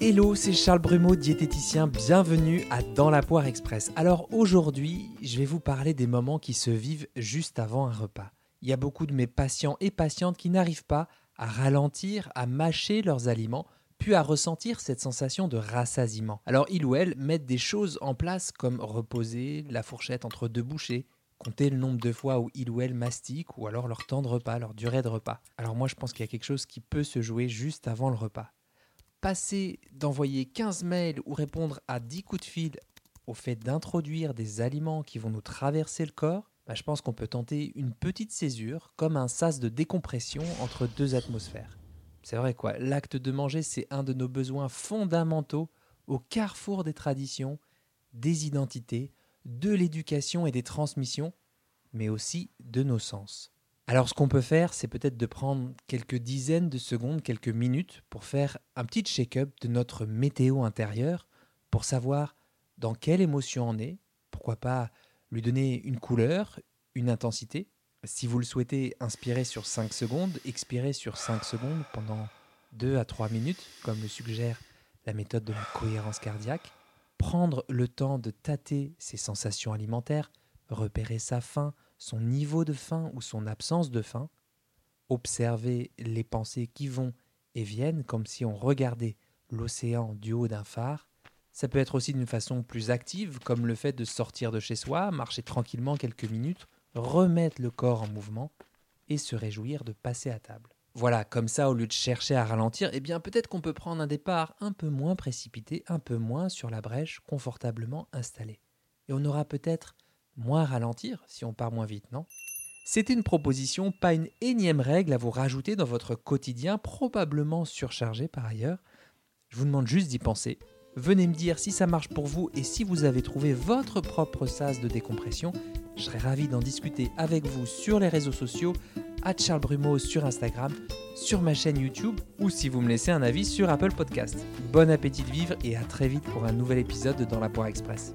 Hello, c'est Charles Brumeau, diététicien. Bienvenue à Dans la poire express. Alors aujourd'hui, je vais vous parler des moments qui se vivent juste avant un repas. Il y a beaucoup de mes patients et patientes qui n'arrivent pas à ralentir, à mâcher leurs aliments, puis à ressentir cette sensation de rassasiement. Alors ils ou elles mettent des choses en place comme reposer la fourchette entre deux bouchées, compter le nombre de fois où ils ou elles mastiquent ou alors leur temps de repas, leur durée de repas. Alors moi je pense qu'il y a quelque chose qui peut se jouer juste avant le repas passer d'envoyer 15 mails ou répondre à 10 coups de fil au fait d'introduire des aliments qui vont nous traverser le corps, bah, je pense qu'on peut tenter une petite césure comme un sas de décompression entre deux atmosphères. C'est vrai quoi, l'acte de manger, c'est un de nos besoins fondamentaux au carrefour des traditions, des identités, de l'éducation et des transmissions, mais aussi de nos sens. Alors ce qu'on peut faire, c'est peut-être de prendre quelques dizaines de secondes, quelques minutes pour faire un petit check-up de notre météo intérieure pour savoir dans quelle émotion on est, pourquoi pas lui donner une couleur, une intensité. Si vous le souhaitez, inspirez sur 5 secondes, expirez sur 5 secondes pendant 2 à 3 minutes, comme le suggère la méthode de la cohérence cardiaque. Prendre le temps de tâter ses sensations alimentaires, repérer sa faim, son niveau de faim ou son absence de faim, observer les pensées qui vont et viennent comme si on regardait l'océan du haut d'un phare. Ça peut être aussi d'une façon plus active, comme le fait de sortir de chez soi, marcher tranquillement quelques minutes, remettre le corps en mouvement et se réjouir de passer à table. Voilà, comme ça, au lieu de chercher à ralentir, eh bien peut-être qu'on peut prendre un départ un peu moins précipité, un peu moins sur la brèche, confortablement installé. Et on aura peut-être moins ralentir si on part moins vite, non? C'était une proposition, pas une énième règle à vous rajouter dans votre quotidien, probablement surchargé par ailleurs. Je vous demande juste d'y penser. Venez me dire si ça marche pour vous et si vous avez trouvé votre propre sas de décompression. Je serais ravi d'en discuter avec vous sur les réseaux sociaux, à Charles Brumeau sur Instagram, sur ma chaîne YouTube ou si vous me laissez un avis sur Apple Podcast. Bon appétit de vivre et à très vite pour un nouvel épisode de Dans la Poire Express.